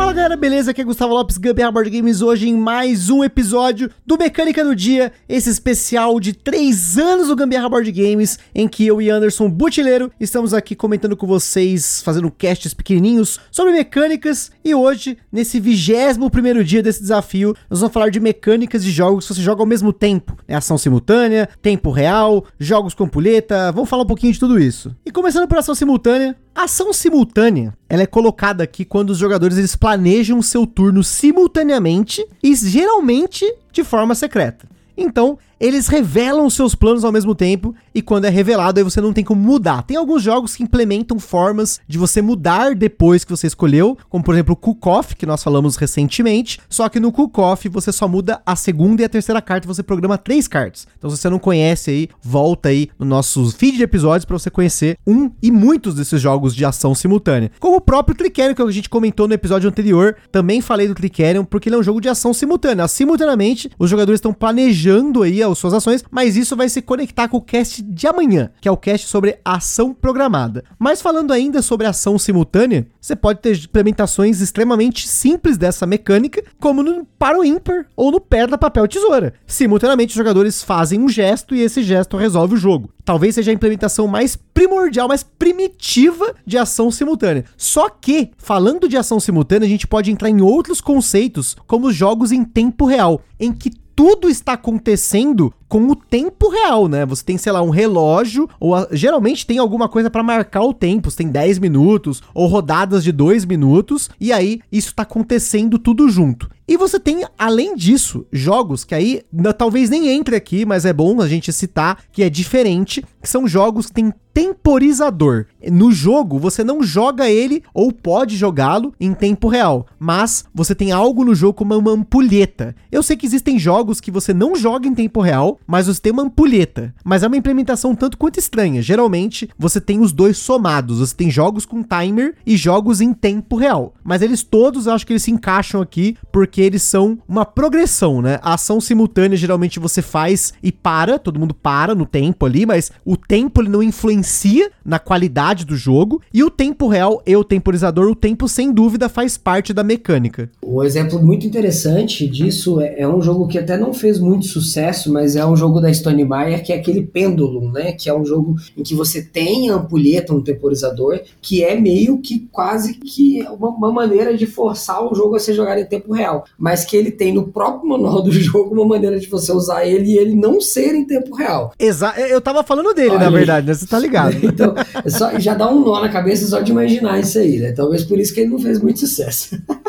Fala galera, beleza? Aqui é Gustavo Lopes, Gambiarra Board Games, hoje em mais um episódio do Mecânica do Dia, esse especial de 3 anos do Gambiarra Board Games, em que eu e Anderson Butileiro estamos aqui comentando com vocês, fazendo casts pequenininhos sobre mecânicas, e hoje, nesse 21 primeiro dia desse desafio, nós vamos falar de mecânicas de jogos que você joga ao mesmo tempo, né? ação simultânea, tempo real, jogos com puleta, vamos falar um pouquinho de tudo isso. E começando por ação simultânea, a ação simultânea, ela é colocada aqui quando os jogadores eles planejam seu turno simultaneamente e geralmente de forma secreta. Então, eles revelam seus planos ao mesmo tempo e quando é revelado aí você não tem como mudar. Tem alguns jogos que implementam formas de você mudar depois que você escolheu, como por exemplo o Cook Off, que nós falamos recentemente, só que no Cook Off você só muda a segunda e a terceira carta, você programa três cartas. Então se você não conhece aí, volta aí no nosso feed de episódios para você conhecer um e muitos desses jogos de ação simultânea. Como o próprio Clickerion que a gente comentou no episódio anterior, também falei do Clickerion porque ele é um jogo de ação simultânea. Simultaneamente, os jogadores estão planejando aí as suas ações, mas isso vai se conectar com o cast de amanhã, que é o cast sobre ação programada. Mas falando ainda sobre ação simultânea, você pode ter implementações extremamente simples dessa mecânica, como no para o ímpar ou no pedra, papel, tesoura. Simultaneamente, os jogadores fazem um gesto e esse gesto resolve o jogo. Talvez seja a implementação mais primordial, mais primitiva de ação simultânea. Só que, falando de ação simultânea, a gente pode entrar em outros conceitos, como os jogos em tempo real, em que tudo está acontecendo com o tempo real, né? Você tem, sei lá, um relógio, ou a, geralmente tem alguma coisa para marcar o tempo, você tem 10 minutos, ou rodadas de 2 minutos, e aí isso tá acontecendo tudo junto. E você tem, além disso, jogos que aí talvez nem entre aqui, mas é bom a gente citar que é diferente, que são jogos que tem temporizador. No jogo, você não joga ele ou pode jogá-lo em tempo real, mas você tem algo no jogo como uma ampulheta. Eu sei que existem jogos que você não joga em tempo real, mas você tem uma ampulheta. Mas é uma implementação tanto quanto estranha. Geralmente, você tem os dois somados. Você tem jogos com timer e jogos em tempo real. Mas eles todos, eu acho que eles se encaixam aqui porque eles são uma progressão, né? A ação simultânea geralmente você faz e para, todo mundo para no tempo ali, mas o tempo ele não influencia na qualidade do jogo. E o tempo real e o temporizador, o tempo sem dúvida faz parte da mecânica. Um exemplo muito interessante disso é, é um jogo que até não fez muito sucesso, mas é um jogo da Stone Meyer que é aquele Pendulum, né? Que é um jogo em que você tem a ampulheta, um temporizador, que é meio que quase que uma, uma maneira de forçar o jogo a ser jogado em tempo real. Mas que ele tem no próprio manual do jogo uma maneira de você usar ele e ele não ser em tempo real. Exato. Eu tava falando dele, Olha, na verdade, né? Você tá ligado. então, é só, já dá um nó na cabeça só de imaginar isso aí, né? Talvez por isso que ele não fez muito sucesso.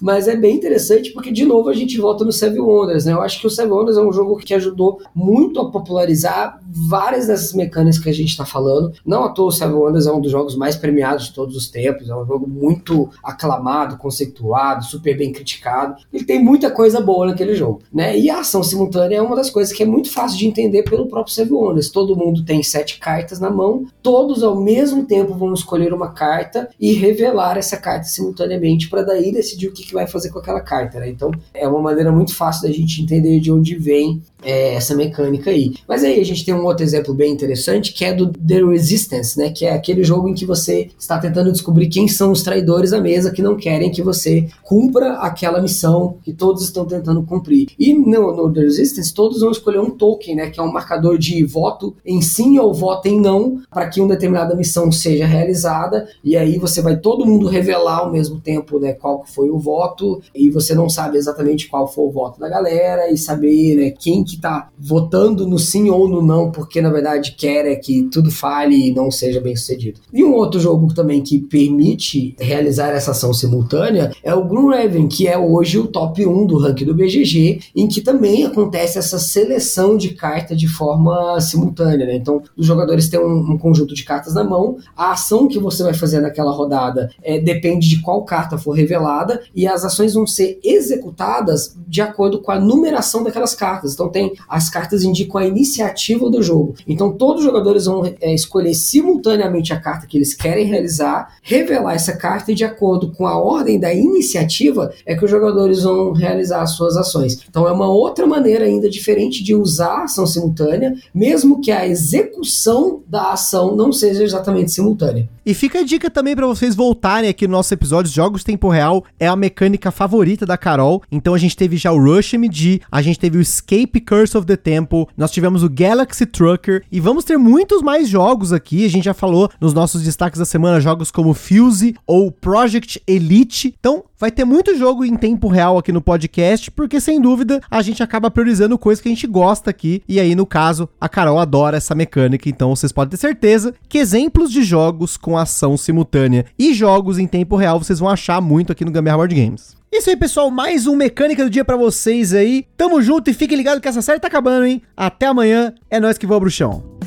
Mas é bem interessante porque, de novo, a gente volta no Seven Wonders, né? Eu acho que o Seven Wonders é um jogo que ajudou muito a popularizar várias dessas mecânicas que a gente está falando. Não à toa o Seven Wonders é um dos jogos mais premiados de todos os tempos, é um jogo muito aclamado, conceituado, super bem criticado. Ele tem muita coisa boa naquele jogo, né? E a ação simultânea é uma das coisas que é muito fácil de entender pelo próprio Seven Wonders. Todo mundo tem sete cartas na mão, todos ao mesmo tempo vão escolher uma carta e revelar essa carta simultaneamente para daí decidir o que que vai fazer com aquela carta, né? Então é uma maneira muito fácil da gente entender de onde vem é, essa mecânica aí. Mas aí a gente tem um outro exemplo bem interessante que é do The Resistance, né? Que é aquele jogo em que você está tentando descobrir quem são os traidores da mesa que não querem que você cumpra aquela missão que todos estão tentando cumprir. E no, no The Resistance todos vão escolher um token, né? Que é um marcador de voto em sim ou voto em não para que uma determinada missão seja realizada. E aí você vai todo mundo revelar ao mesmo tempo, né? Qual foi o voto e você não sabe exatamente qual foi o voto da galera e saber né, quem que tá votando no sim ou no não, porque na verdade quer é que tudo fale e não seja bem sucedido. E um outro jogo também que permite realizar essa ação simultânea é o Gloomhaven, que é hoje o top 1 do ranking do BGG, em que também acontece essa seleção de carta de forma simultânea. Né? Então, os jogadores têm um, um, conjunto de cartas na mão, a ação que você vai fazer naquela rodada é, depende de qual carta for revelada, e as ações vão ser executadas de acordo com a numeração daquelas cartas. Então tem as cartas indicam a iniciativa do jogo. Então todos os jogadores vão é, escolher simultaneamente a carta que eles querem realizar, revelar essa carta e de acordo com a ordem da iniciativa é que os jogadores vão realizar as suas ações. Então é uma outra maneira ainda diferente de usar a ação simultânea, mesmo que a execução da ação não seja exatamente simultânea. E fica a dica também para vocês voltarem aqui no nosso episódio Jogos Tempo Real, é a mecânica favorita da Carol. Então a gente teve já o Rush MD, a gente teve o Escape Curse of the Temple, nós tivemos o Galaxy Trucker e vamos ter muitos mais jogos aqui. A gente já falou nos nossos destaques da semana jogos como Fuse ou Project Elite. Então vai ter muito jogo em tempo real aqui no podcast, porque sem dúvida a gente acaba priorizando coisas que a gente gosta aqui. E aí, no caso, a Carol adora essa mecânica, então vocês podem ter certeza que exemplos de jogos com ação simultânea e jogos em tempo real vocês vão achar muito aqui no Gambiarra Board Games. Isso aí, pessoal, mais um Mecânica do Dia para vocês aí. Tamo junto e fiquem ligados que essa série tá acabando, hein? Até amanhã, é nós que vamos pro chão.